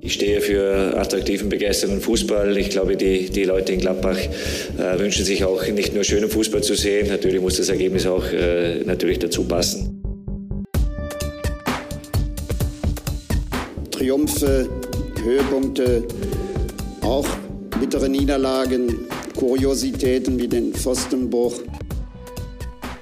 Ich stehe für attraktiven, begeisternden Fußball. Ich glaube, die, die Leute in Gladbach äh, wünschen sich auch nicht nur schönen Fußball zu sehen. Natürlich muss das Ergebnis auch äh, natürlich dazu passen. Triumphe, Höhepunkte, auch bittere Niederlagen, Kuriositäten wie den Pfostenbruch.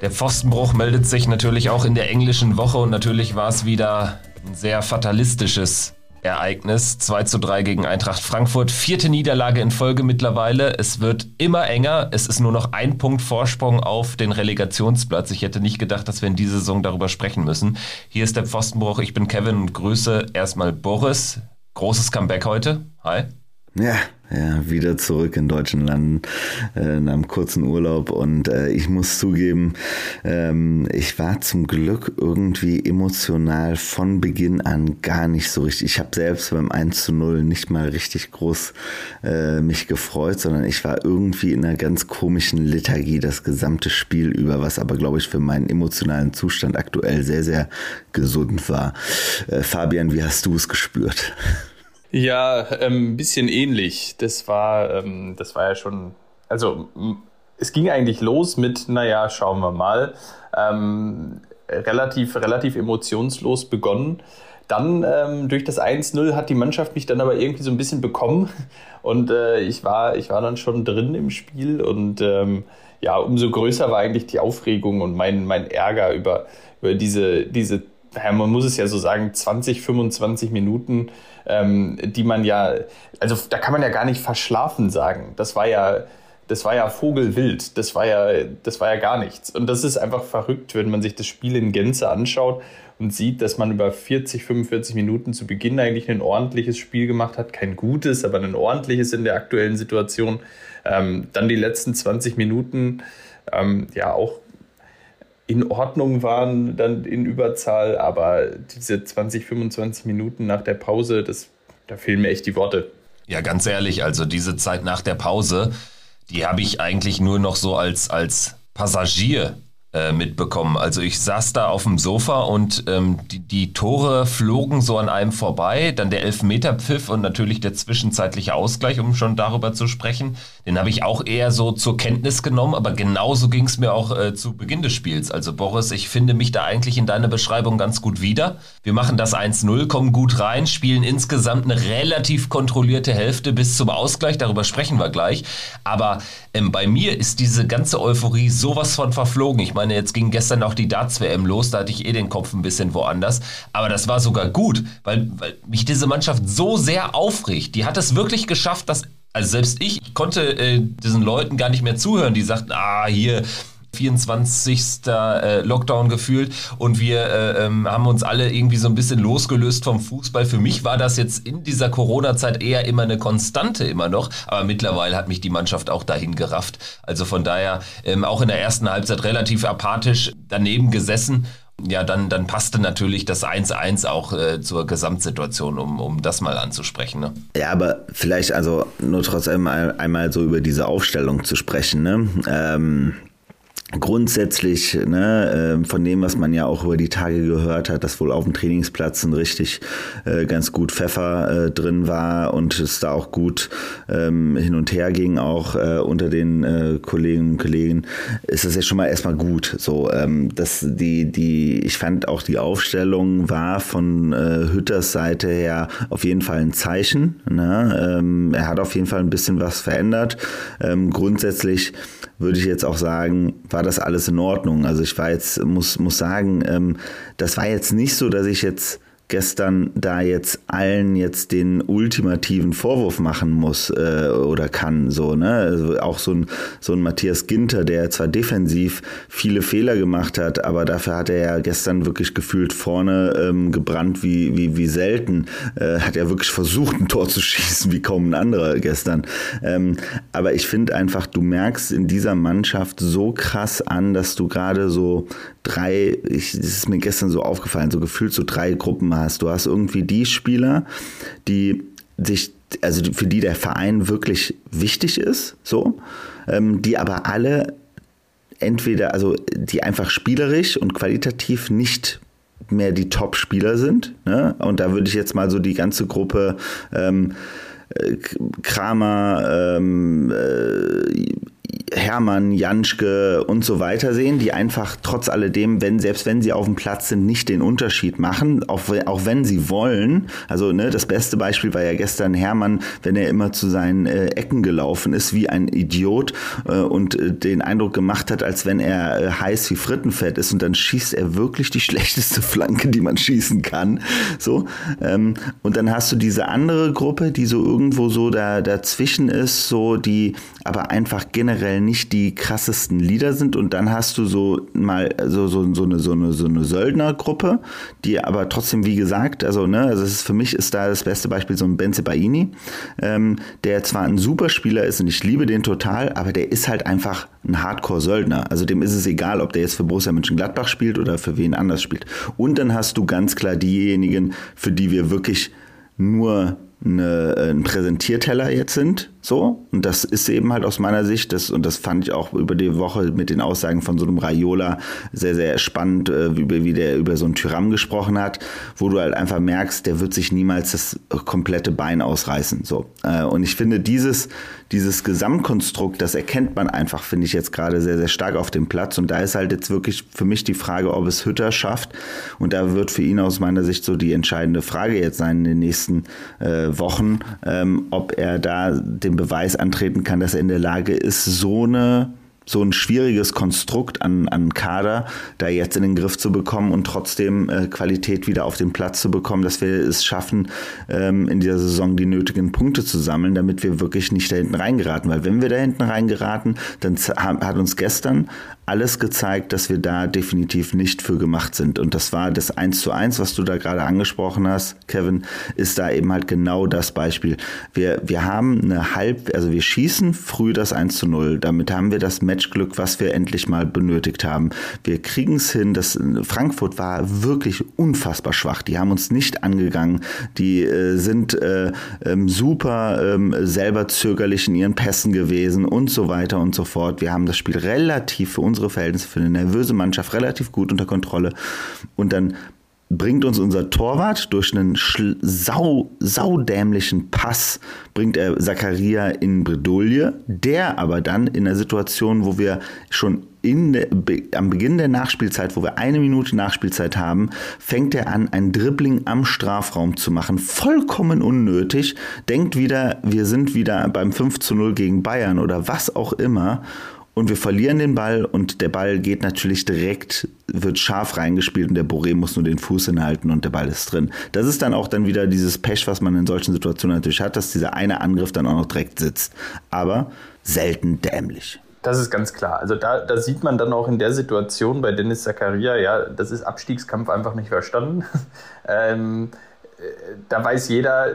Der Pfostenbruch meldet sich natürlich auch in der englischen Woche und natürlich war es wieder ein sehr fatalistisches Ereignis. 2 zu 3 gegen Eintracht Frankfurt. Vierte Niederlage in Folge mittlerweile. Es wird immer enger. Es ist nur noch ein Punkt Vorsprung auf den Relegationsplatz. Ich hätte nicht gedacht, dass wir in dieser Saison darüber sprechen müssen. Hier ist der Pfostenbruch. Ich bin Kevin und grüße erstmal Boris. Großes Comeback heute. Hi. Ja, ja, wieder zurück in deutschen Landen äh, in einem kurzen Urlaub und äh, ich muss zugeben, ähm, ich war zum Glück irgendwie emotional von Beginn an gar nicht so richtig. Ich habe selbst beim 1 zu 0 nicht mal richtig groß äh, mich gefreut, sondern ich war irgendwie in einer ganz komischen Lethargie das gesamte Spiel über, was aber glaube ich für meinen emotionalen Zustand aktuell sehr, sehr gesund war. Äh, Fabian, wie hast du es gespürt? Ja, ähm, ein bisschen ähnlich. Das war, ähm, das war ja schon, also es ging eigentlich los mit, naja, schauen wir mal, ähm, relativ, relativ emotionslos begonnen. Dann ähm, durch das 1-0 hat die Mannschaft mich dann aber irgendwie so ein bisschen bekommen und äh, ich, war, ich war dann schon drin im Spiel und ähm, ja, umso größer war eigentlich die Aufregung und mein, mein Ärger über, über diese, diese, man muss es ja so sagen, 20, 25 Minuten ähm, die man ja, also da kann man ja gar nicht verschlafen sagen. Das war ja, das war ja Vogelwild, das war ja, das war ja gar nichts. Und das ist einfach verrückt, wenn man sich das Spiel in Gänze anschaut und sieht, dass man über 40, 45 Minuten zu Beginn eigentlich ein ordentliches Spiel gemacht hat. Kein gutes, aber ein ordentliches in der aktuellen Situation. Ähm, dann die letzten 20 Minuten, ähm, ja, auch in Ordnung waren, dann in Überzahl, aber diese 20, 25 Minuten nach der Pause, das, da fehlen mir echt die Worte. Ja, ganz ehrlich, also diese Zeit nach der Pause, die habe ich eigentlich nur noch so als, als Passagier äh, mitbekommen. Also ich saß da auf dem Sofa und ähm, die, die Tore flogen so an einem vorbei. Dann der Elfmeterpfiff und natürlich der zwischenzeitliche Ausgleich, um schon darüber zu sprechen. Den habe ich auch eher so zur Kenntnis genommen, aber genauso ging es mir auch äh, zu Beginn des Spiels. Also Boris, ich finde mich da eigentlich in deiner Beschreibung ganz gut wieder. Wir machen das 1-0, kommen gut rein, spielen insgesamt eine relativ kontrollierte Hälfte bis zum Ausgleich. Darüber sprechen wir gleich. Aber ähm, bei mir ist diese ganze Euphorie sowas von verflogen. Ich meine, meine, jetzt ging gestern auch die Darts-WM los, da hatte ich eh den Kopf ein bisschen woanders. Aber das war sogar gut, weil, weil mich diese Mannschaft so sehr aufregt. Die hat es wirklich geschafft, dass, also selbst ich, ich konnte äh, diesen Leuten gar nicht mehr zuhören, die sagten, ah, hier 24. Äh, Lockdown gefühlt und wir äh, ähm, haben uns alle irgendwie so ein bisschen losgelöst vom Fußball. Für mich war das jetzt in dieser Corona-Zeit eher immer eine Konstante immer noch, aber mittlerweile hat mich die Mannschaft auch dahin gerafft. Also von daher ähm, auch in der ersten Halbzeit relativ apathisch daneben gesessen ja, dann, dann passte natürlich das 1-1 auch äh, zur Gesamtsituation, um, um das mal anzusprechen. Ne? Ja, aber vielleicht also nur trotzdem einmal, so über diese Aufstellung zu sprechen. Ne? Ähm, grundsätzlich ne, äh, von dem, was man ja auch über die Tage gehört hat, dass wohl auf dem Trainingsplatz ein richtig äh, ganz gut Pfeffer äh, drin war und es da auch gut ähm, hin und her ging, auch äh, unter den äh, Kolleginnen und Kollegen, ist das ja schon mal erstmal gut. So, ähm, dass die, die, ich fand auch die Aufstellung war von äh, Hütters Seite her auf jeden Fall ein Zeichen. Ne? Ähm, er hat auf jeden Fall ein bisschen was verändert. Ähm, grundsätzlich würde ich jetzt auch sagen, war das alles in Ordnung. Also ich war jetzt, muss, muss sagen, ähm, das war jetzt nicht so, dass ich jetzt gestern da jetzt allen jetzt den ultimativen Vorwurf machen muss äh, oder kann so ne? Also auch so ein so ein Matthias Ginter der zwar defensiv viele Fehler gemacht hat aber dafür hat er ja gestern wirklich gefühlt vorne ähm, gebrannt wie wie wie selten. Äh, hat er wirklich versucht ein Tor zu schießen wie kaum ein anderer gestern. Ähm, aber ich finde einfach du merkst in dieser Mannschaft so krass an dass du gerade so drei ich das ist mir gestern so aufgefallen so gefühlt so drei Gruppen hast. Du hast irgendwie die Spieler, die sich, also für die der Verein wirklich wichtig ist, so, ähm, die aber alle entweder, also die einfach spielerisch und qualitativ nicht mehr die Top-Spieler sind. Ne? Und da würde ich jetzt mal so die ganze Gruppe ähm, äh, Kramer, ähm, äh, Hermann, Janschke und so weiter sehen, die einfach trotz alledem, wenn, selbst wenn sie auf dem Platz sind, nicht den Unterschied machen, auch, auch wenn sie wollen. Also ne, das beste Beispiel war ja gestern Hermann, wenn er immer zu seinen äh, Ecken gelaufen ist, wie ein Idiot äh, und äh, den Eindruck gemacht hat, als wenn er äh, heiß wie Frittenfett ist und dann schießt er wirklich die schlechteste Flanke, die man schießen kann. So ähm, und dann hast du diese andere Gruppe, die so irgendwo so da dazwischen ist, so die aber einfach generell nicht die krassesten Lieder sind und dann hast du so mal so, so, so eine so eine so eine Söldnergruppe, die aber trotzdem wie gesagt, also ne, also ist für mich ist da das beste Beispiel so ein Benze Baini, ähm, der zwar ein super Spieler ist und ich liebe den total, aber der ist halt einfach ein Hardcore-Söldner. Also dem ist es egal, ob der jetzt für Borussia Mönchengladbach spielt oder für wen anders spielt. Und dann hast du ganz klar diejenigen, für die wir wirklich nur eine, ein Präsentierteller jetzt sind, so. Und das ist eben halt aus meiner Sicht, das, und das fand ich auch über die Woche mit den Aussagen von so einem Raiola sehr, sehr spannend, äh, wie, wie der über so einen Tyram gesprochen hat, wo du halt einfach merkst, der wird sich niemals das komplette Bein ausreißen, so. Äh, und ich finde, dieses, dieses Gesamtkonstrukt, das erkennt man einfach, finde ich jetzt gerade sehr, sehr stark auf dem Platz. Und da ist halt jetzt wirklich für mich die Frage, ob es Hütter schafft. Und da wird für ihn aus meiner Sicht so die entscheidende Frage jetzt sein in den nächsten äh, Wochen, ähm, ob er da Beweis antreten kann, dass er in der Lage ist, so eine so ein schwieriges Konstrukt an, an Kader da jetzt in den Griff zu bekommen und trotzdem äh, Qualität wieder auf den Platz zu bekommen, dass wir es schaffen, ähm, in dieser Saison die nötigen Punkte zu sammeln, damit wir wirklich nicht da hinten reingeraten. Weil wenn wir da hinten reingeraten, dann hat uns gestern alles gezeigt, dass wir da definitiv nicht für gemacht sind. Und das war das 1 zu 1, was du da gerade angesprochen hast, Kevin, ist da eben halt genau das Beispiel. Wir, wir haben eine halb, also wir schießen früh das 1 zu 0. Damit haben wir das Matchglück, was wir endlich mal benötigt haben. Wir kriegen es hin, dass Frankfurt war wirklich unfassbar schwach. Die haben uns nicht angegangen. Die äh, sind äh, ähm, super ähm, selber zögerlich in ihren Pässen gewesen und so weiter und so fort. Wir haben das Spiel relativ für uns unsere Verhältnisse für eine nervöse Mannschaft relativ gut unter Kontrolle. Und dann bringt uns unser Torwart durch einen sau, saudämlichen Pass, bringt er Zakaria in Bredouille, der aber dann in der Situation, wo wir schon der, am Beginn der Nachspielzeit, wo wir eine Minute Nachspielzeit haben, fängt er an, ein Dribbling am Strafraum zu machen. Vollkommen unnötig. Denkt wieder, wir sind wieder beim 5 zu 0 gegen Bayern oder was auch immer und wir verlieren den Ball und der Ball geht natürlich direkt, wird scharf reingespielt und der Boré muss nur den Fuß hinhalten und der Ball ist drin. Das ist dann auch dann wieder dieses Pech, was man in solchen Situationen natürlich hat, dass dieser eine Angriff dann auch noch direkt sitzt. Aber selten dämlich. Das ist ganz klar. Also da, da sieht man dann auch in der Situation bei Dennis Zakaria, ja, das ist Abstiegskampf einfach nicht verstanden. ähm, äh, da weiß jeder,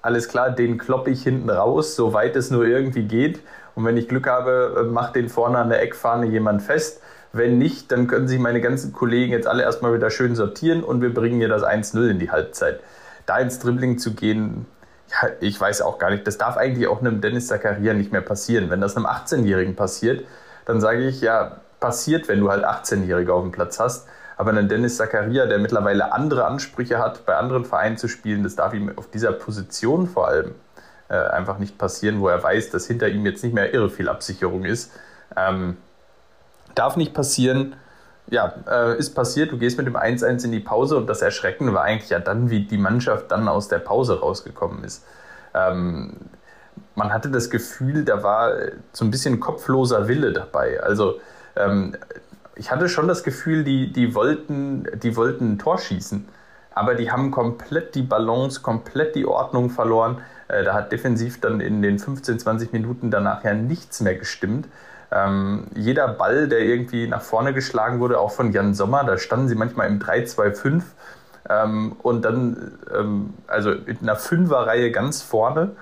alles klar, den kloppe ich hinten raus, soweit es nur irgendwie geht. Und wenn ich Glück habe, äh, macht den vorne an der Eckfahne jemand fest. Wenn nicht, dann können sich meine ganzen Kollegen jetzt alle erstmal wieder schön sortieren und wir bringen hier das 1-0 in die Halbzeit. Da ins Dribbling zu gehen, ja, ich weiß auch gar nicht. Das darf eigentlich auch einem Dennis Zakaria nicht mehr passieren. Wenn das einem 18-Jährigen passiert, dann sage ich, ja, passiert, wenn du halt 18-Jährige auf dem Platz hast. Aber ein Dennis Zakaria, der mittlerweile andere Ansprüche hat, bei anderen Vereinen zu spielen, das darf ihm auf dieser Position vor allem äh, einfach nicht passieren, wo er weiß, dass hinter ihm jetzt nicht mehr irre viel Absicherung ist. Ähm, darf nicht passieren. Ja, äh, ist passiert. Du gehst mit dem 1-1 in die Pause und das Erschrecken war eigentlich ja dann, wie die Mannschaft dann aus der Pause rausgekommen ist. Ähm, man hatte das Gefühl, da war so ein bisschen kopfloser Wille dabei. Also ähm, ich hatte schon das Gefühl, die, die, wollten, die wollten ein Tor schießen, aber die haben komplett die Balance, komplett die Ordnung verloren. Äh, da hat defensiv dann in den 15, 20 Minuten danach ja nichts mehr gestimmt. Ähm, jeder Ball, der irgendwie nach vorne geschlagen wurde, auch von Jan Sommer, da standen sie manchmal im 3-2-5 ähm, und dann ähm, also in einer Fünferreihe ganz vorne.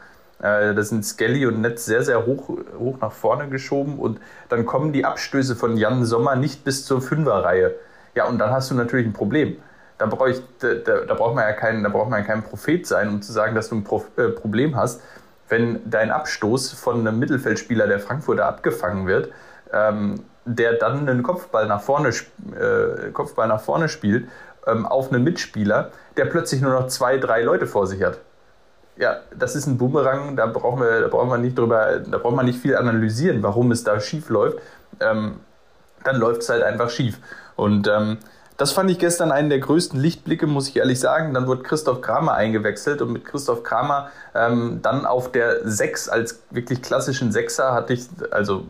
Äh, da sind Skelly und Netz sehr, sehr hoch, hoch nach vorne geschoben und dann kommen die Abstöße von Jan Sommer nicht bis zur Fünferreihe. Ja, und dann hast du natürlich ein Problem da, brauch ich, da, da, braucht man ja kein, da braucht man kein Prophet sein, um zu sagen, dass du ein Pro, äh, Problem hast, wenn dein Abstoß von einem Mittelfeldspieler der Frankfurter abgefangen wird, ähm, der dann einen Kopfball nach vorne, äh, Kopfball nach vorne spielt ähm, auf einen Mitspieler, der plötzlich nur noch zwei, drei Leute vor sich hat. Ja, das ist ein Bumerang, da brauchen wir, da brauchen wir nicht drüber, da braucht man nicht viel analysieren, warum es da schief läuft. Ähm, dann läuft es halt einfach schief. Und ähm, das fand ich gestern einen der größten Lichtblicke, muss ich ehrlich sagen. Dann wurde Christoph Kramer eingewechselt und mit Christoph Kramer ähm, dann auf der 6 als wirklich klassischen Sechser hatte ich, also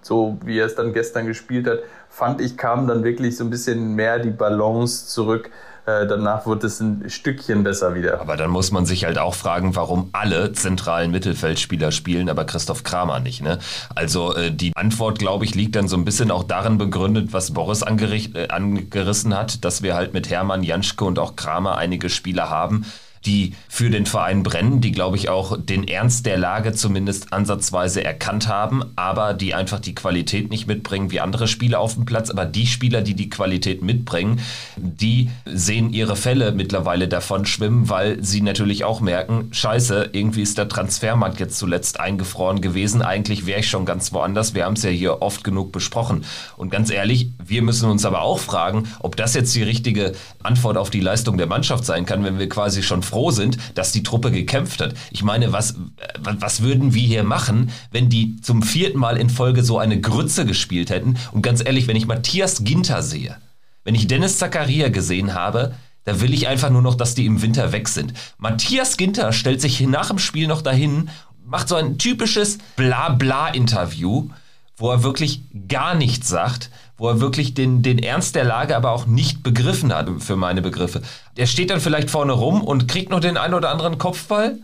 so wie er es dann gestern gespielt hat, fand ich, kam dann wirklich so ein bisschen mehr die Balance zurück. Äh, danach wurde es ein Stückchen besser wieder. Aber dann muss man sich halt auch fragen, warum alle zentralen Mittelfeldspieler spielen, aber Christoph Kramer nicht. Ne? Also äh, die Antwort, glaube ich, liegt dann so ein bisschen auch darin begründet, was Boris äh, angerissen hat, dass wir halt mit Hermann, Janschke und auch Kramer einige Spieler haben, die für den Verein brennen, die, glaube ich, auch den Ernst der Lage zumindest ansatzweise erkannt haben, aber die einfach die Qualität nicht mitbringen wie andere Spieler auf dem Platz. Aber die Spieler, die die Qualität mitbringen, die sehen ihre Fälle mittlerweile davon schwimmen, weil sie natürlich auch merken, scheiße, irgendwie ist der Transfermarkt jetzt zuletzt eingefroren gewesen. Eigentlich wäre ich schon ganz woanders. Wir haben es ja hier oft genug besprochen. Und ganz ehrlich, wir müssen uns aber auch fragen, ob das jetzt die richtige Antwort auf die Leistung der Mannschaft sein kann, wenn wir quasi schon froh sind, dass die Truppe gekämpft hat. Ich meine, was, was würden wir hier machen, wenn die zum vierten Mal in Folge so eine Grütze gespielt hätten? Und ganz ehrlich, wenn ich Matthias Ginter sehe, wenn ich Dennis Zakaria gesehen habe, da will ich einfach nur noch, dass die im Winter weg sind. Matthias Ginter stellt sich nach dem Spiel noch dahin, macht so ein typisches Bla-Bla-Interview, wo er wirklich gar nichts sagt wo er wirklich den, den Ernst der Lage aber auch nicht begriffen hat, für meine Begriffe. Der steht dann vielleicht vorne rum und kriegt noch den einen oder anderen Kopfball.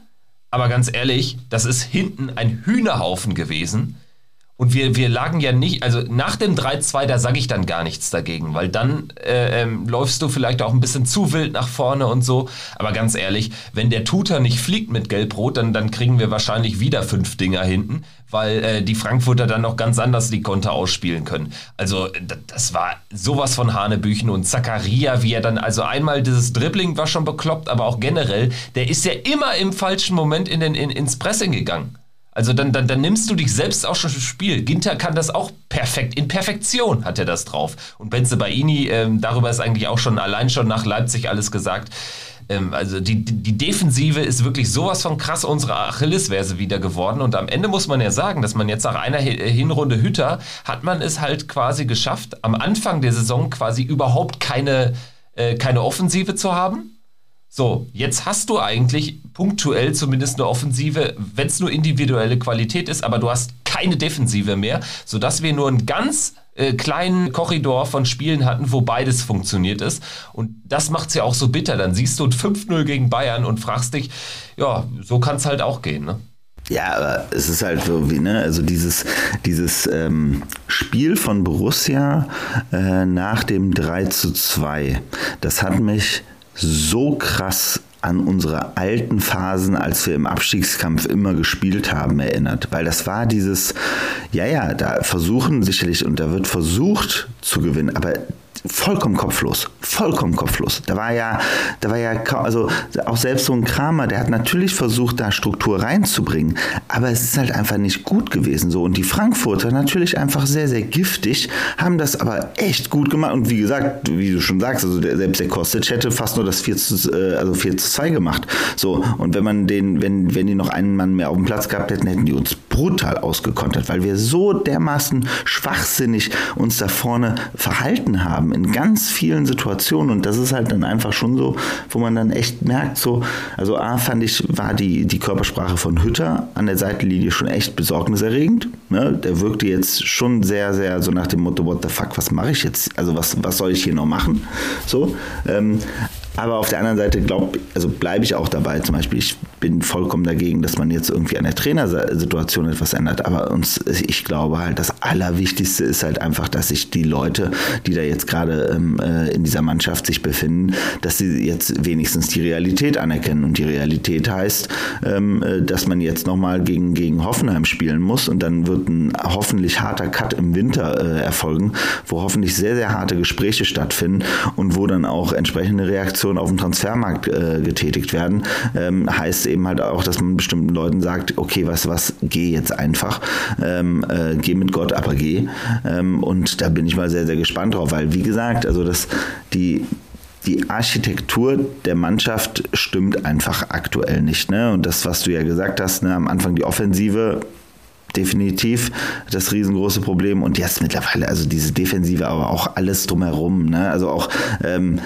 Aber ganz ehrlich, das ist hinten ein Hühnerhaufen gewesen. Und wir, wir lagen ja nicht, also nach dem 3-2, da sage ich dann gar nichts dagegen, weil dann äh, ähm, läufst du vielleicht auch ein bisschen zu wild nach vorne und so. Aber ganz ehrlich, wenn der Tutor nicht fliegt mit Gelb-Rot, dann, dann kriegen wir wahrscheinlich wieder fünf Dinger hinten, weil äh, die Frankfurter dann noch ganz anders die Konter ausspielen können. Also das war sowas von Hanebüchen und Zakaria, wie er dann, also einmal dieses Dribbling war schon bekloppt, aber auch generell, der ist ja immer im falschen Moment in den, in, ins Pressing gegangen. Also dann, dann, dann nimmst du dich selbst auch schon ins Spiel. Ginter kann das auch perfekt. In Perfektion hat er das drauf. Und Benze Baini, ähm, darüber ist eigentlich auch schon allein schon nach Leipzig alles gesagt. Ähm, also die, die Defensive ist wirklich sowas von krass unsere Achillesferse wieder geworden. Und am Ende muss man ja sagen, dass man jetzt nach einer Hinrunde Hütter hat man es halt quasi geschafft, am Anfang der Saison quasi überhaupt keine, äh, keine Offensive zu haben so, jetzt hast du eigentlich punktuell zumindest eine Offensive, wenn es nur individuelle Qualität ist, aber du hast keine Defensive mehr, sodass wir nur einen ganz äh, kleinen Korridor von Spielen hatten, wo beides funktioniert ist. Und das macht es ja auch so bitter. Dann siehst du 5-0 gegen Bayern und fragst dich, ja, so kann es halt auch gehen. Ne? Ja, aber es ist halt so wie, ne, also dieses, dieses ähm, Spiel von Borussia äh, nach dem 3 zu 2, das hat mich so krass an unsere alten Phasen, als wir im Abstiegskampf immer gespielt haben, erinnert. Weil das war dieses, ja, ja, da versuchen sicherlich und da wird versucht zu gewinnen, aber vollkommen kopflos, vollkommen kopflos. Da war ja, da war ja, also auch selbst so ein Kramer, der hat natürlich versucht, da Struktur reinzubringen, aber es ist halt einfach nicht gut gewesen so. Und die Frankfurter natürlich einfach sehr, sehr giftig, haben das aber echt gut gemacht. Und wie gesagt, wie du schon sagst, also der, selbst der Kostic hätte fast nur das 4 zu, äh, also 4 zu 2 gemacht. So, und wenn man den, wenn, wenn die noch einen Mann mehr auf dem Platz gehabt hätten, hätten die uns brutal ausgekontert, weil wir so dermaßen schwachsinnig uns da vorne verhalten haben in ganz vielen Situationen und das ist halt dann einfach schon so, wo man dann echt merkt, so, also A fand ich, war die, die Körpersprache von Hütter an der Seitenlinie schon echt besorgniserregend. Ne? Der wirkte jetzt schon sehr, sehr so nach dem Motto, what the fuck, was mache ich jetzt? Also was, was soll ich hier noch machen? So, ähm, aber auf der anderen Seite glaube, also bleibe ich auch dabei. Zum Beispiel, ich bin vollkommen dagegen, dass man jetzt irgendwie an der Trainersituation etwas ändert. Aber uns, ich glaube halt, das Allerwichtigste ist halt einfach, dass sich die Leute, die da jetzt gerade ähm, äh, in dieser Mannschaft sich befinden, dass sie jetzt wenigstens die Realität anerkennen. Und die Realität heißt, ähm, äh, dass man jetzt nochmal gegen, gegen Hoffenheim spielen muss und dann wird ein hoffentlich harter Cut im Winter äh, erfolgen, wo hoffentlich sehr, sehr harte Gespräche stattfinden und wo dann auch entsprechende Reaktionen auf dem Transfermarkt äh, getätigt werden. Ähm, heißt eben halt auch, dass man bestimmten Leuten sagt, okay, was, was, geh jetzt einfach, ähm, äh, geh mit Gott, aber geh. Ähm, und da bin ich mal sehr, sehr gespannt drauf, weil wie gesagt, also das, die, die Architektur der Mannschaft stimmt einfach aktuell nicht. Ne? Und das, was du ja gesagt hast, ne, am Anfang die Offensive, definitiv das riesengroße Problem. Und jetzt mittlerweile, also diese Defensive, aber auch alles drumherum. Ne? Also auch ähm,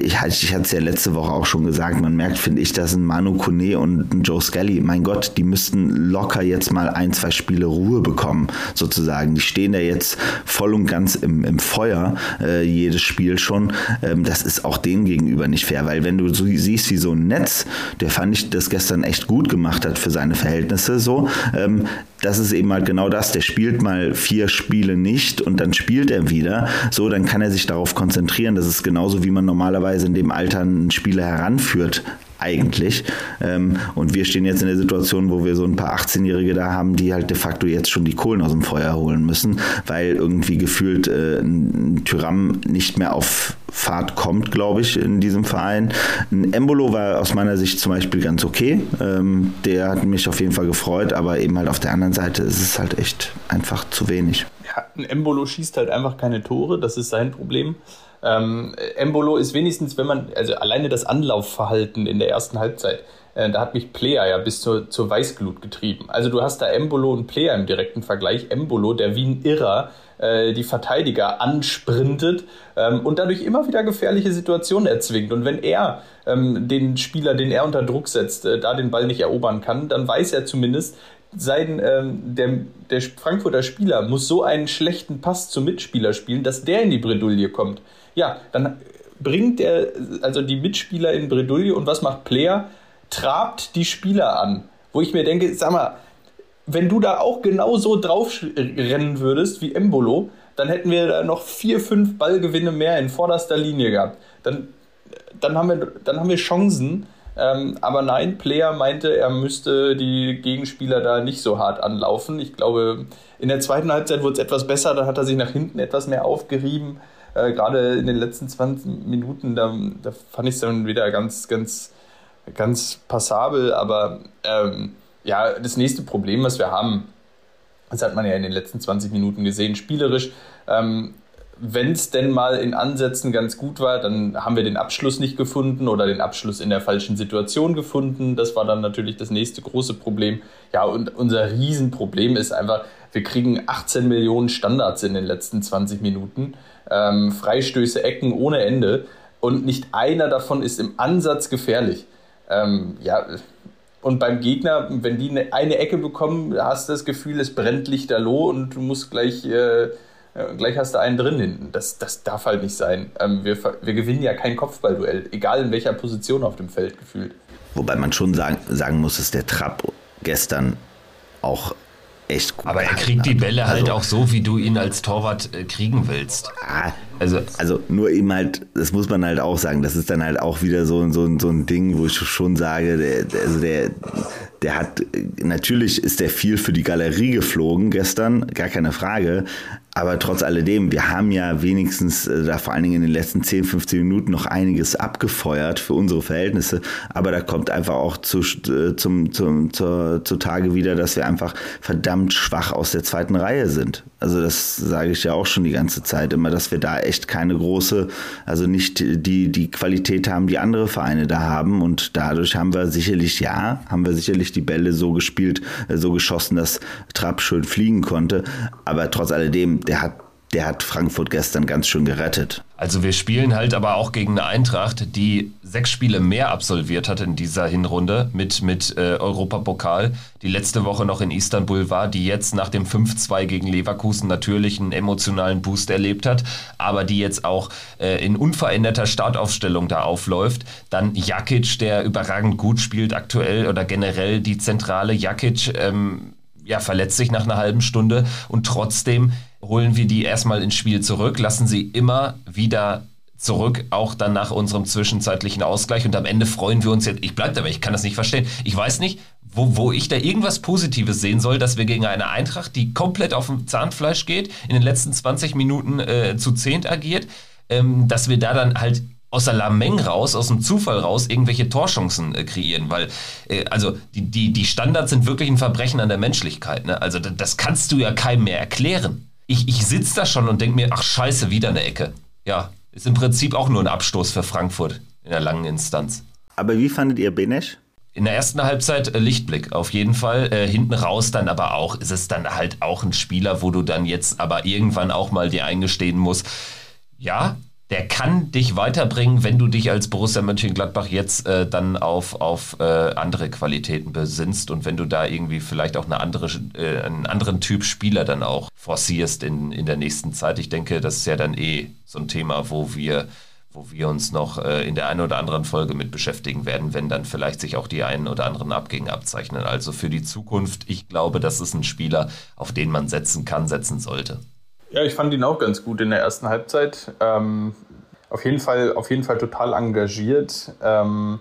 ich, ich hatte es ja letzte Woche auch schon gesagt, man merkt, finde ich, dass ein Manu Kone und ein Joe Skelly, mein Gott, die müssten locker jetzt mal ein, zwei Spiele Ruhe bekommen, sozusagen. Die stehen da jetzt voll und ganz im, im Feuer, äh, jedes Spiel schon. Ähm, das ist auch denen gegenüber nicht fair, weil wenn du so siehst, wie so ein Netz, der fand ich das gestern echt gut gemacht hat für seine Verhältnisse, so, ähm, das ist eben halt genau das. Der spielt mal vier Spiele nicht und dann spielt er wieder. So, dann kann er sich darauf konzentrieren. Das ist genauso, wie man normalerweise in dem Alter einen Spieler heranführt eigentlich. Ähm, und wir stehen jetzt in der Situation, wo wir so ein paar 18-Jährige da haben, die halt de facto jetzt schon die Kohlen aus dem Feuer holen müssen, weil irgendwie gefühlt äh, ein Tyram nicht mehr auf Fahrt kommt, glaube ich, in diesem Verein. Ein Embolo war aus meiner Sicht zum Beispiel ganz okay. Ähm, der hat mich auf jeden Fall gefreut, aber eben halt auf der anderen Seite ist es halt echt einfach zu wenig. Ja, ein Embolo schießt halt einfach keine Tore, das ist sein Problem. Ähm, Embolo ist wenigstens, wenn man, also alleine das Anlaufverhalten in der ersten Halbzeit, äh, da hat mich Player ja bis zur, zur Weißglut getrieben. Also du hast da Embolo und Player im direkten Vergleich. Embolo, der wie ein Irrer äh, die Verteidiger ansprintet ähm, und dadurch immer wieder gefährliche Situationen erzwingt. Und wenn er ähm, den Spieler, den er unter Druck setzt, äh, da den Ball nicht erobern kann, dann weiß er zumindest, sein, ähm, der, der Frankfurter Spieler muss so einen schlechten Pass zum Mitspieler spielen, dass der in die Bredouille kommt. Ja, dann bringt er also die Mitspieler in Bredouille und was macht Player? Trabt die Spieler an. Wo ich mir denke, sag mal, wenn du da auch genauso drauf rennen würdest wie Embolo, dann hätten wir da noch vier, fünf Ballgewinne mehr in vorderster Linie gehabt. Dann, dann, haben, wir, dann haben wir Chancen. Ähm, aber nein, Player meinte, er müsste die Gegenspieler da nicht so hart anlaufen. Ich glaube, in der zweiten Halbzeit wurde es etwas besser, da hat er sich nach hinten etwas mehr aufgerieben. Äh, Gerade in den letzten 20 Minuten, da, da fand ich es dann wieder ganz, ganz, ganz passabel. Aber ähm, ja, das nächste Problem, was wir haben, das hat man ja in den letzten 20 Minuten gesehen, spielerisch. Ähm, wenn es denn mal in Ansätzen ganz gut war, dann haben wir den Abschluss nicht gefunden oder den Abschluss in der falschen Situation gefunden. Das war dann natürlich das nächste große Problem. Ja, und unser Riesenproblem ist einfach, wir kriegen 18 Millionen Standards in den letzten 20 Minuten, ähm, Freistöße, Ecken ohne Ende und nicht einer davon ist im Ansatz gefährlich. Ähm, ja, und beim Gegner, wenn die eine, Ecke bekommen, hast du das Gefühl, es brennt lichterloh und du musst gleich, äh, gleich hast du einen drin hinten. Das, das darf halt nicht sein. Ähm, wir, wir gewinnen ja kein Kopfballduell, egal in welcher Position auf dem Feld gefühlt. Wobei man schon sagen, sagen muss, dass der Trapp gestern auch echt gut. Aber er kriegt die Bälle halt also, auch so, wie du ihn als Torwart äh, kriegen willst. Ah, also, also nur eben halt, das muss man halt auch sagen, das ist dann halt auch wieder so, so, so ein Ding, wo ich schon sage, der, also der, der hat, natürlich ist der viel für die Galerie geflogen gestern, gar keine Frage, aber trotz alledem, wir haben ja wenigstens äh, da vor allen Dingen in den letzten 10, 15 Minuten noch einiges abgefeuert für unsere Verhältnisse. Aber da kommt einfach auch zu, äh, zum, zum, zur, zutage wieder, dass wir einfach verdammt schwach aus der zweiten Reihe sind. Also das sage ich ja auch schon die ganze Zeit immer, dass wir da echt keine große, also nicht die, die Qualität haben, die andere Vereine da haben. Und dadurch haben wir sicherlich, ja, haben wir sicherlich die Bälle so gespielt, äh, so geschossen, dass Trapp schön fliegen konnte. Aber trotz alledem, der hat der hat Frankfurt gestern ganz schön gerettet. Also wir spielen halt aber auch gegen eine Eintracht, die sechs Spiele mehr absolviert hat in dieser Hinrunde mit, mit äh, Europapokal, die letzte Woche noch in Istanbul war, die jetzt nach dem 5-2 gegen Leverkusen natürlich einen emotionalen Boost erlebt hat, aber die jetzt auch äh, in unveränderter Startaufstellung da aufläuft. Dann Jakic, der überragend gut spielt aktuell oder generell die zentrale Jakic. Ähm, ja, verletzt sich nach einer halben Stunde und trotzdem holen wir die erstmal ins Spiel zurück, lassen sie immer wieder zurück, auch dann nach unserem zwischenzeitlichen Ausgleich. Und am Ende freuen wir uns jetzt. Ich bleibe dabei, ich kann das nicht verstehen. Ich weiß nicht, wo, wo ich da irgendwas Positives sehen soll, dass wir gegen eine Eintracht, die komplett auf dem Zahnfleisch geht, in den letzten 20 Minuten äh, zu zehnt agiert, ähm, dass wir da dann halt aus der Lameng raus, aus dem Zufall raus, irgendwelche Torchancen äh, kreieren. Weil, äh, also, die, die, die Standards sind wirklich ein Verbrechen an der Menschlichkeit. Ne? Also, das kannst du ja keinem mehr erklären ich, ich sitze da schon und denke mir, ach scheiße, wieder eine Ecke. Ja, ist im Prinzip auch nur ein Abstoß für Frankfurt in der langen Instanz. Aber wie fandet ihr Benesch? In der ersten Halbzeit äh, Lichtblick auf jeden Fall. Äh, hinten raus dann aber auch, ist es dann halt auch ein Spieler, wo du dann jetzt aber irgendwann auch mal dir eingestehen musst, ja, der kann dich weiterbringen, wenn du dich als Borussia Mönchengladbach jetzt äh, dann auf, auf äh, andere Qualitäten besinnst und wenn du da irgendwie vielleicht auch eine andere, äh, einen anderen Typ Spieler dann auch forcierst in, in der nächsten Zeit. Ich denke, das ist ja dann eh so ein Thema, wo wir wo wir uns noch äh, in der einen oder anderen Folge mit beschäftigen werden, wenn dann vielleicht sich auch die einen oder anderen Abgänge abzeichnen. Also für die Zukunft, ich glaube, das ist ein Spieler, auf den man setzen kann, setzen sollte. Ja, ich fand ihn auch ganz gut in der ersten Halbzeit. Ähm, auf, jeden Fall, auf jeden Fall total engagiert. Ähm,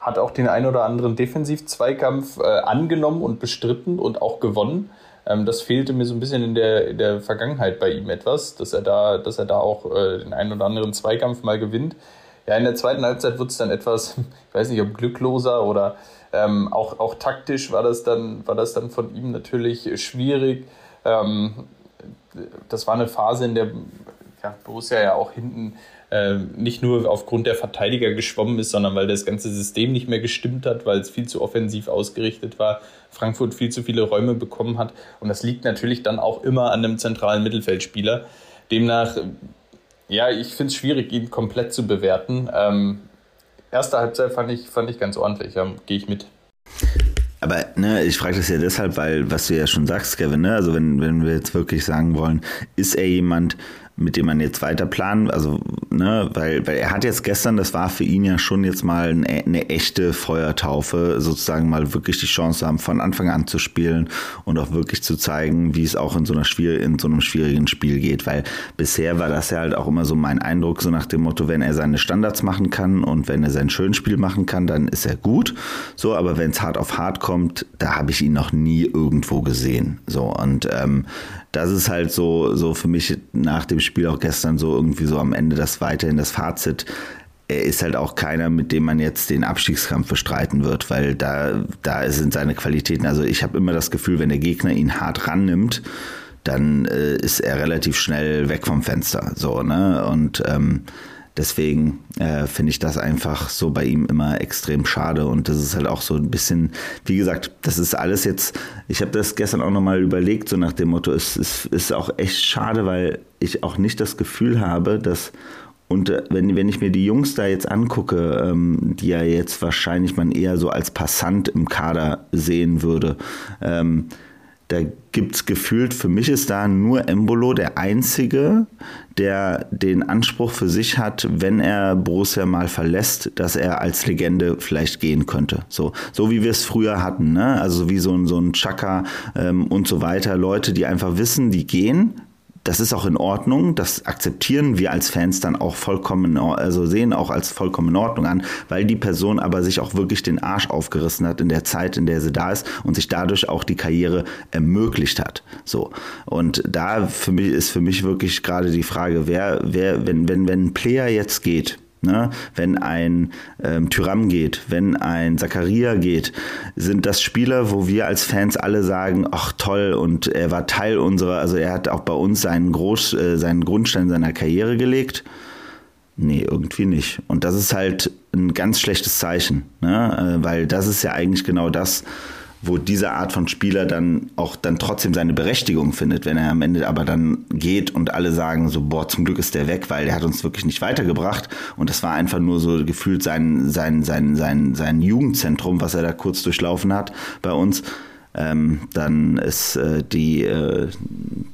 hat auch den einen oder anderen Defensiv-Zweikampf äh, angenommen und bestritten und auch gewonnen. Ähm, das fehlte mir so ein bisschen in der, in der Vergangenheit bei ihm etwas, dass er da, dass er da auch äh, den einen oder anderen Zweikampf mal gewinnt. Ja, in der zweiten Halbzeit wird es dann etwas, ich weiß nicht, ob glückloser oder ähm, auch, auch taktisch war das, dann, war das dann von ihm natürlich schwierig. Ähm, das war eine Phase, in der ja, Borussia ja auch hinten äh, nicht nur aufgrund der Verteidiger geschwommen ist, sondern weil das ganze System nicht mehr gestimmt hat, weil es viel zu offensiv ausgerichtet war, Frankfurt viel zu viele Räume bekommen hat. Und das liegt natürlich dann auch immer an einem zentralen Mittelfeldspieler. Demnach, ja, ich finde es schwierig, ihn komplett zu bewerten. Ähm, erste Halbzeit fand ich, fand ich ganz ordentlich, ja, gehe ich mit. Aber ne, ich frage das ja deshalb, weil, was du ja schon sagst, Kevin, ne, also wenn, wenn wir jetzt wirklich sagen wollen, ist er jemand, mit dem man jetzt weiter planen, also, ne, weil, weil er hat jetzt gestern, das war für ihn ja schon jetzt mal eine, eine echte Feuertaufe, sozusagen mal wirklich die Chance haben, von Anfang an zu spielen und auch wirklich zu zeigen, wie es auch in so einer schwier in so einem schwierigen Spiel geht, weil bisher war das ja halt auch immer so mein Eindruck, so nach dem Motto, wenn er seine Standards machen kann und wenn er sein Schönspiel machen kann, dann ist er gut, so, aber wenn es hart auf hart kommt, da habe ich ihn noch nie irgendwo gesehen, so, und ähm, das ist halt so, so für mich nach dem Spiel auch gestern so irgendwie so am Ende das weiterhin das Fazit. Er ist halt auch keiner, mit dem man jetzt den Abstiegskampf bestreiten wird, weil da, da sind seine Qualitäten. Also ich habe immer das Gefühl, wenn der Gegner ihn hart rannimmt, dann äh, ist er relativ schnell weg vom Fenster. So, ne? Und ähm, Deswegen äh, finde ich das einfach so bei ihm immer extrem schade. Und das ist halt auch so ein bisschen, wie gesagt, das ist alles jetzt, ich habe das gestern auch nochmal überlegt, so nach dem Motto, es, es ist auch echt schade, weil ich auch nicht das Gefühl habe, dass und äh, wenn, wenn ich mir die Jungs da jetzt angucke, ähm, die ja jetzt wahrscheinlich man eher so als Passant im Kader sehen würde, ähm, da gibt es gefühlt, für mich ist da nur Embolo der Einzige, der den Anspruch für sich hat, wenn er Borussia mal verlässt, dass er als Legende vielleicht gehen könnte. So, so wie wir es früher hatten, ne? Also wie so ein, so ein Chaka ähm, und so weiter. Leute, die einfach wissen, die gehen, das ist auch in Ordnung. Das akzeptieren wir als Fans dann auch vollkommen, also sehen auch als vollkommen in Ordnung an, weil die Person aber sich auch wirklich den Arsch aufgerissen hat in der Zeit, in der sie da ist und sich dadurch auch die Karriere ermöglicht hat. So. Und da für mich ist für mich wirklich gerade die Frage, wer, wer, wenn, wenn, wenn ein Player jetzt geht, Ne? Wenn ein ähm, Tyram geht, wenn ein Zakaria geht, sind das Spieler, wo wir als Fans alle sagen, ach toll, und er war Teil unserer, also er hat auch bei uns seinen, Groß, äh, seinen Grundstein seiner Karriere gelegt. Nee, irgendwie nicht. Und das ist halt ein ganz schlechtes Zeichen, ne? Äh, weil das ist ja eigentlich genau das, wo diese Art von Spieler dann auch dann trotzdem seine Berechtigung findet, wenn er am Ende aber dann geht und alle sagen so, boah, zum Glück ist der weg, weil der hat uns wirklich nicht weitergebracht und das war einfach nur so gefühlt sein, sein, sein, sein, sein Jugendzentrum, was er da kurz durchlaufen hat bei uns. Ähm, dann ist äh, die, äh,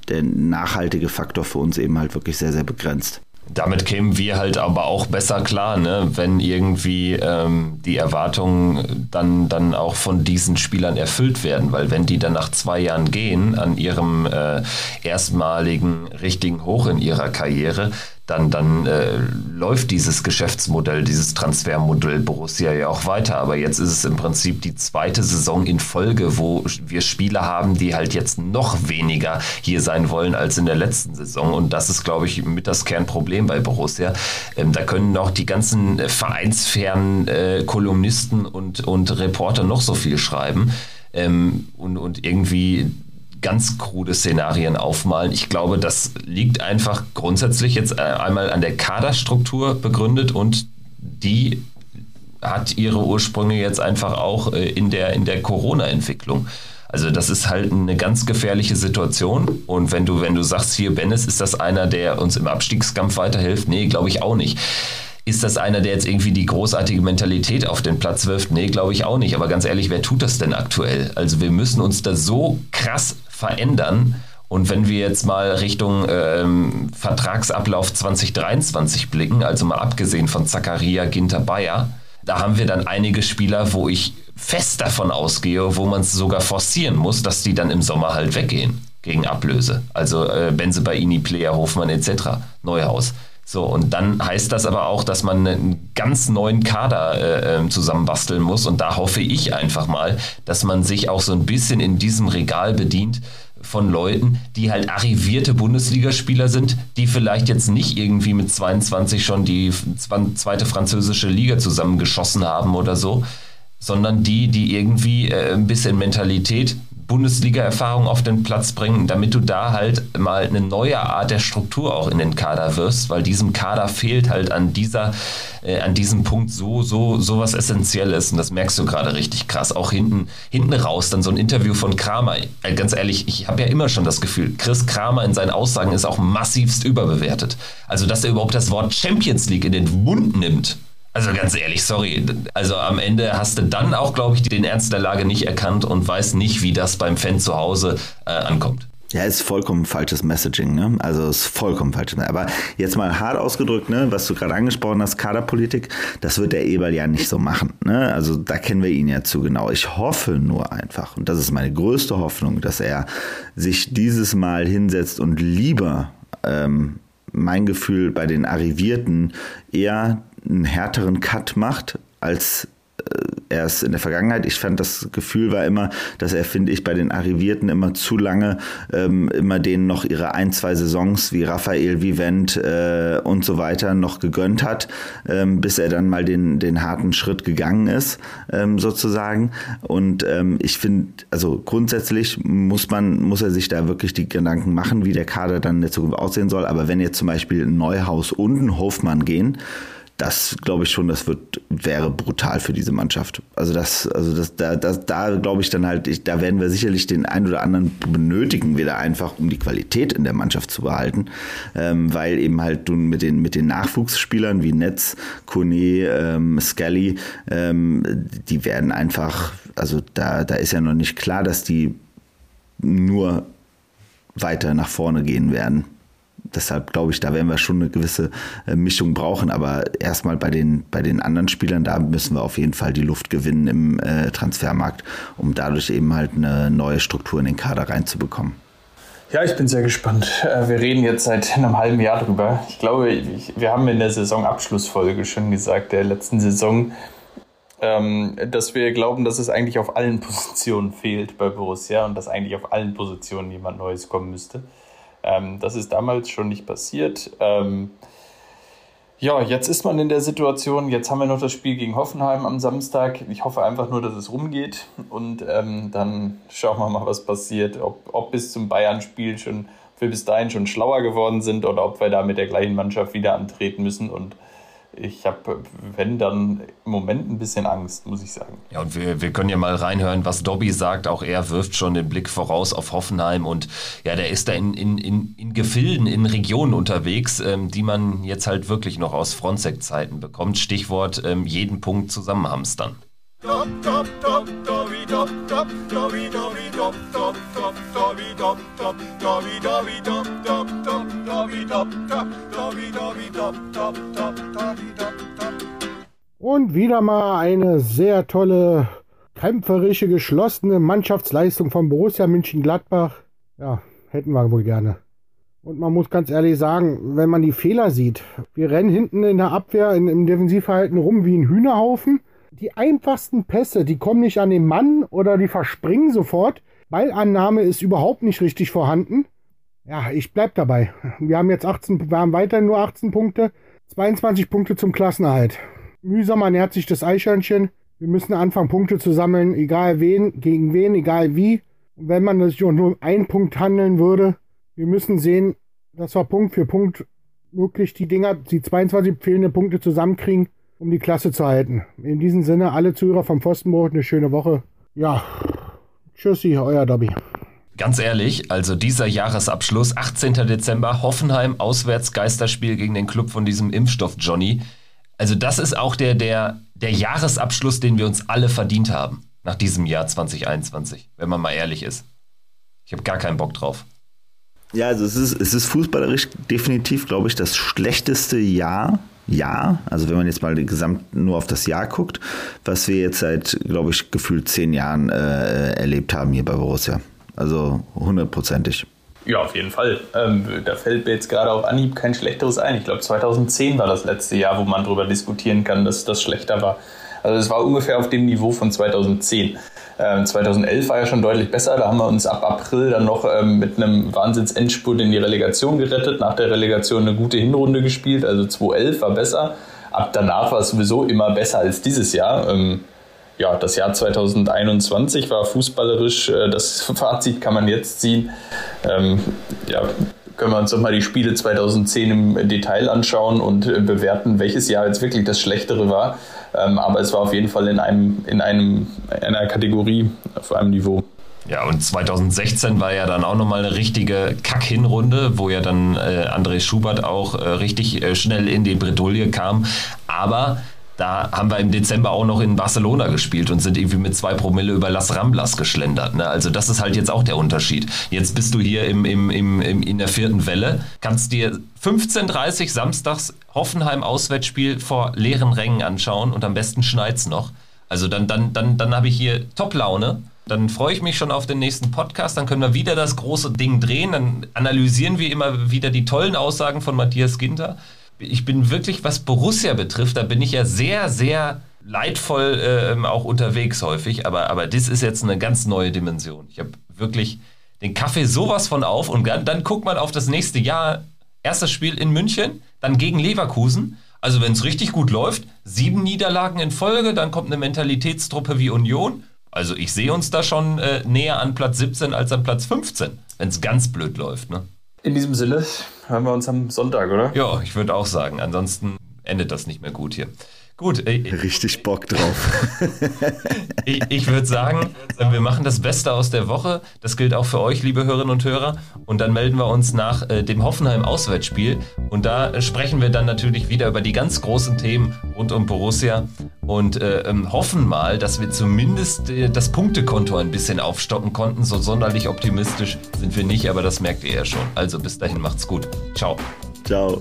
der nachhaltige Faktor für uns eben halt wirklich sehr, sehr begrenzt damit kämen wir halt aber auch besser klar, ne? wenn irgendwie ähm, die Erwartungen dann, dann auch von diesen Spielern erfüllt werden. Weil wenn die dann nach zwei Jahren gehen, an ihrem äh, erstmaligen richtigen Hoch in ihrer Karriere, dann, dann äh, läuft dieses Geschäftsmodell, dieses Transfermodell Borussia ja auch weiter. Aber jetzt ist es im Prinzip die zweite Saison in Folge, wo wir Spieler haben, die halt jetzt noch weniger hier sein wollen als in der letzten Saison. Und das ist, glaube ich, mit das Kernproblem bei Borussia. Ähm, da können auch die ganzen vereinsfernen äh, Kolumnisten und, und Reporter noch so viel schreiben. Ähm, und, und irgendwie ganz krude Szenarien aufmalen. Ich glaube, das liegt einfach grundsätzlich jetzt äh, einmal an der Kaderstruktur begründet und die hat ihre Ursprünge jetzt einfach auch äh, in der, in der Corona-Entwicklung. Also das ist halt eine ganz gefährliche Situation. Und wenn du, wenn du sagst, hier, Bennis, ist das einer, der uns im Abstiegskampf weiterhilft? Nee, glaube ich auch nicht. Ist das einer, der jetzt irgendwie die großartige Mentalität auf den Platz wirft? Nee, glaube ich auch nicht. Aber ganz ehrlich, wer tut das denn aktuell? Also wir müssen uns da so krass verändern. Und wenn wir jetzt mal Richtung ähm, Vertragsablauf 2023 blicken, also mal abgesehen von Zakaria Ginter Bayer, da haben wir dann einige Spieler, wo ich fest davon ausgehe, wo man es sogar forcieren muss, dass die dann im Sommer halt weggehen gegen Ablöse. Also äh, Benze Baini, Player, Hofmann etc., Neuhaus. So, und dann heißt das aber auch, dass man einen ganz neuen Kader äh, ähm, zusammenbasteln muss. Und da hoffe ich einfach mal, dass man sich auch so ein bisschen in diesem Regal bedient von Leuten, die halt arrivierte Bundesligaspieler sind, die vielleicht jetzt nicht irgendwie mit 22 schon die zweite französische Liga zusammengeschossen haben oder so, sondern die, die irgendwie äh, ein bisschen Mentalität, Bundesliga-Erfahrung auf den Platz bringen, damit du da halt mal eine neue Art der Struktur auch in den Kader wirst, weil diesem Kader fehlt halt an dieser, äh, an diesem Punkt so, so, so was Essentielles und das merkst du gerade richtig krass. Auch hinten, hinten raus dann so ein Interview von Kramer. Äh, ganz ehrlich, ich habe ja immer schon das Gefühl, Chris Kramer in seinen Aussagen ist auch massivst überbewertet. Also, dass er überhaupt das Wort Champions League in den Mund nimmt, also ganz ehrlich, sorry. Also am Ende hast du dann auch, glaube ich, den Ernst der Lage nicht erkannt und weißt nicht, wie das beim Fan zu Hause äh, ankommt. Ja, ist vollkommen falsches Messaging, ne? Also ist vollkommen falsches Messaging. Aber jetzt mal hart ausgedrückt, ne, was du gerade angesprochen hast, Kaderpolitik, das wird der Eberl ja nicht so machen. Ne? Also da kennen wir ihn ja zu genau. Ich hoffe nur einfach, und das ist meine größte Hoffnung, dass er sich dieses Mal hinsetzt und lieber ähm, mein Gefühl bei den Arrivierten eher einen härteren Cut macht als äh, er es in der Vergangenheit. Ich fand, das Gefühl war immer, dass er, finde ich, bei den Arrivierten immer zu lange ähm, immer denen noch ihre ein, zwei Saisons wie Raphael Vivent äh, und so weiter noch gegönnt hat, ähm, bis er dann mal den, den harten Schritt gegangen ist, ähm, sozusagen. Und ähm, ich finde, also grundsätzlich muss man, muss er sich da wirklich die Gedanken machen, wie der Kader dann in der Zukunft aussehen soll. Aber wenn jetzt zum Beispiel Neuhaus und ein Hofmann gehen, das glaube ich schon, das wird, wäre brutal für diese Mannschaft. Also das, also das, da, das, da glaube ich dann halt, ich, da werden wir sicherlich den einen oder anderen benötigen wieder einfach, um die Qualität in der Mannschaft zu behalten, ähm, weil eben halt du mit den, mit den Nachwuchsspielern wie Netz, Kone, ähm, Scully, ähm, die werden einfach, also da, da ist ja noch nicht klar, dass die nur weiter nach vorne gehen werden deshalb glaube ich, da werden wir schon eine gewisse äh, Mischung brauchen. Aber erstmal bei den, bei den anderen Spielern, da müssen wir auf jeden Fall die Luft gewinnen im äh, Transfermarkt, um dadurch eben halt eine neue Struktur in den Kader reinzubekommen. Ja, ich bin sehr gespannt. Äh, wir reden jetzt seit einem halben Jahr drüber. Ich glaube, wir haben in der Saisonabschlussfolge schon gesagt, der letzten Saison, ähm, dass wir glauben, dass es eigentlich auf allen Positionen fehlt bei Borussia und dass eigentlich auf allen Positionen jemand Neues kommen müsste. Ähm, das ist damals schon nicht passiert. Ähm, ja, jetzt ist man in der Situation, jetzt haben wir noch das Spiel gegen Hoffenheim am Samstag. Ich hoffe einfach nur, dass es rumgeht und ähm, dann schauen wir mal, was passiert. Ob, ob bis zum Bayern-Spiel schon, wir bis dahin schon schlauer geworden sind oder ob wir da mit der gleichen Mannschaft wieder antreten müssen und ich habe, wenn dann im Moment ein bisschen Angst, muss ich sagen. Ja, und wir, wir können ja mal reinhören, was Dobby sagt. Auch er wirft schon den Blick voraus auf Hoffenheim und ja, der ist da in, in, in, in Gefilden, in Regionen unterwegs, ähm, die man jetzt halt wirklich noch aus Frontsec-Zeiten bekommt. Stichwort ähm, jeden Punkt zusammenhamstern. Dop, dop, dop, dobi, dop, dop, dobi, dobi, dop, dop, dop, dobi, dop, dop, dobi, dobi, dop, dop, dop, dobi, dop, dop, Und wieder mal eine sehr tolle, kämpferische, geschlossene Mannschaftsleistung von Borussia München-Gladbach. Ja, hätten wir wohl gerne. Und man muss ganz ehrlich sagen, wenn man die Fehler sieht, wir rennen hinten in der Abwehr, in, im Defensivverhalten rum wie ein Hühnerhaufen die einfachsten Pässe, die kommen nicht an den Mann oder die verspringen sofort. Ballannahme ist überhaupt nicht richtig vorhanden. Ja, ich bleib dabei. Wir haben jetzt 18, wir haben weiterhin nur 18 Punkte, 22 Punkte zum Klassenerhalt. Mühsam ernährt sich das Eichhörnchen. Wir müssen anfangen, Punkte zu sammeln, egal wen, gegen wen, egal wie. Und wenn man sich nur um einen Punkt handeln würde, wir müssen sehen, dass wir Punkt für Punkt wirklich die Dinger, die 22 fehlenden Punkte zusammenkriegen, um die Klasse zu halten. In diesem Sinne, alle Zuhörer vom Pfostenbrot, eine schöne Woche. Ja, tschüssi, euer Dobby. Ganz ehrlich, also dieser Jahresabschluss, 18. Dezember, Hoffenheim, Auswärtsgeisterspiel gegen den Club von diesem Impfstoff Johnny. Also das ist auch der, der, der Jahresabschluss, den wir uns alle verdient haben nach diesem Jahr 2021, wenn man mal ehrlich ist. Ich habe gar keinen Bock drauf. Ja, also es ist, es ist fußballerisch definitiv, glaube ich, das schlechteste Jahr. Ja, also wenn man jetzt mal gesamt nur auf das Jahr guckt, was wir jetzt seit, glaube ich, gefühlt zehn Jahren äh, erlebt haben hier bei Borussia. Also hundertprozentig. Ja, auf jeden Fall. Ähm, da fällt mir jetzt gerade auf Anhieb kein schlechteres ein. Ich glaube, 2010 war das letzte Jahr, wo man darüber diskutieren kann, dass das schlechter war. Also es war ungefähr auf dem Niveau von 2010. Ähm, 2011 war ja schon deutlich besser. Da haben wir uns ab April dann noch ähm, mit einem Wahnsinns-Endspurt in die Relegation gerettet. Nach der Relegation eine gute Hinrunde gespielt. Also 2011 war besser. Ab danach war es sowieso immer besser als dieses Jahr. Ähm, ja, das Jahr 2021 war fußballerisch, äh, das Fazit kann man jetzt ziehen. Ähm, ja, können wir uns doch mal die Spiele 2010 im Detail anschauen und äh, bewerten, welches Jahr jetzt wirklich das Schlechtere war. Ähm, aber es war auf jeden Fall in einem, in einem, einer Kategorie auf einem Niveau. Ja, und 2016 war ja dann auch nochmal eine richtige Kack-Hinrunde, wo ja dann äh, André Schubert auch äh, richtig äh, schnell in die Bredouille kam. Aber da haben wir im Dezember auch noch in Barcelona gespielt und sind irgendwie mit zwei Promille über Las Ramblas geschlendert. Ne? Also das ist halt jetzt auch der Unterschied. Jetzt bist du hier im, im, im, im in der vierten Welle, kannst dir 15.30 samstags Hoffenheim Auswärtsspiel vor leeren Rängen anschauen und am besten schneit's noch. Also dann, dann, dann, dann habe ich hier Top-Laune. Dann freue ich mich schon auf den nächsten Podcast. Dann können wir wieder das große Ding drehen. Dann analysieren wir immer wieder die tollen Aussagen von Matthias Ginter ich bin wirklich, was Borussia betrifft, da bin ich ja sehr, sehr leidvoll äh, auch unterwegs häufig, aber, aber das ist jetzt eine ganz neue Dimension. Ich habe wirklich den Kaffee sowas von auf und dann, dann guckt man auf das nächste Jahr. Erstes Spiel in München, dann gegen Leverkusen. Also wenn es richtig gut läuft, sieben Niederlagen in Folge, dann kommt eine Mentalitätstruppe wie Union. Also ich sehe uns da schon äh, näher an Platz 17 als an Platz 15, wenn es ganz blöd läuft. Ne? In diesem Sinne hören wir uns am Sonntag, oder? Ja, ich würde auch sagen. Ansonsten endet das nicht mehr gut hier. Gut. Äh, Richtig Bock drauf. ich, ich würde sagen, wir machen das Beste aus der Woche. Das gilt auch für euch, liebe Hörerinnen und Hörer. Und dann melden wir uns nach äh, dem Hoffenheim-Auswärtsspiel. Und da äh, sprechen wir dann natürlich wieder über die ganz großen Themen rund um Borussia und äh, ähm, hoffen mal, dass wir zumindest äh, das Punktekonto ein bisschen aufstocken konnten. So sonderlich optimistisch sind wir nicht, aber das merkt ihr ja schon. Also bis dahin macht's gut. Ciao. Ciao.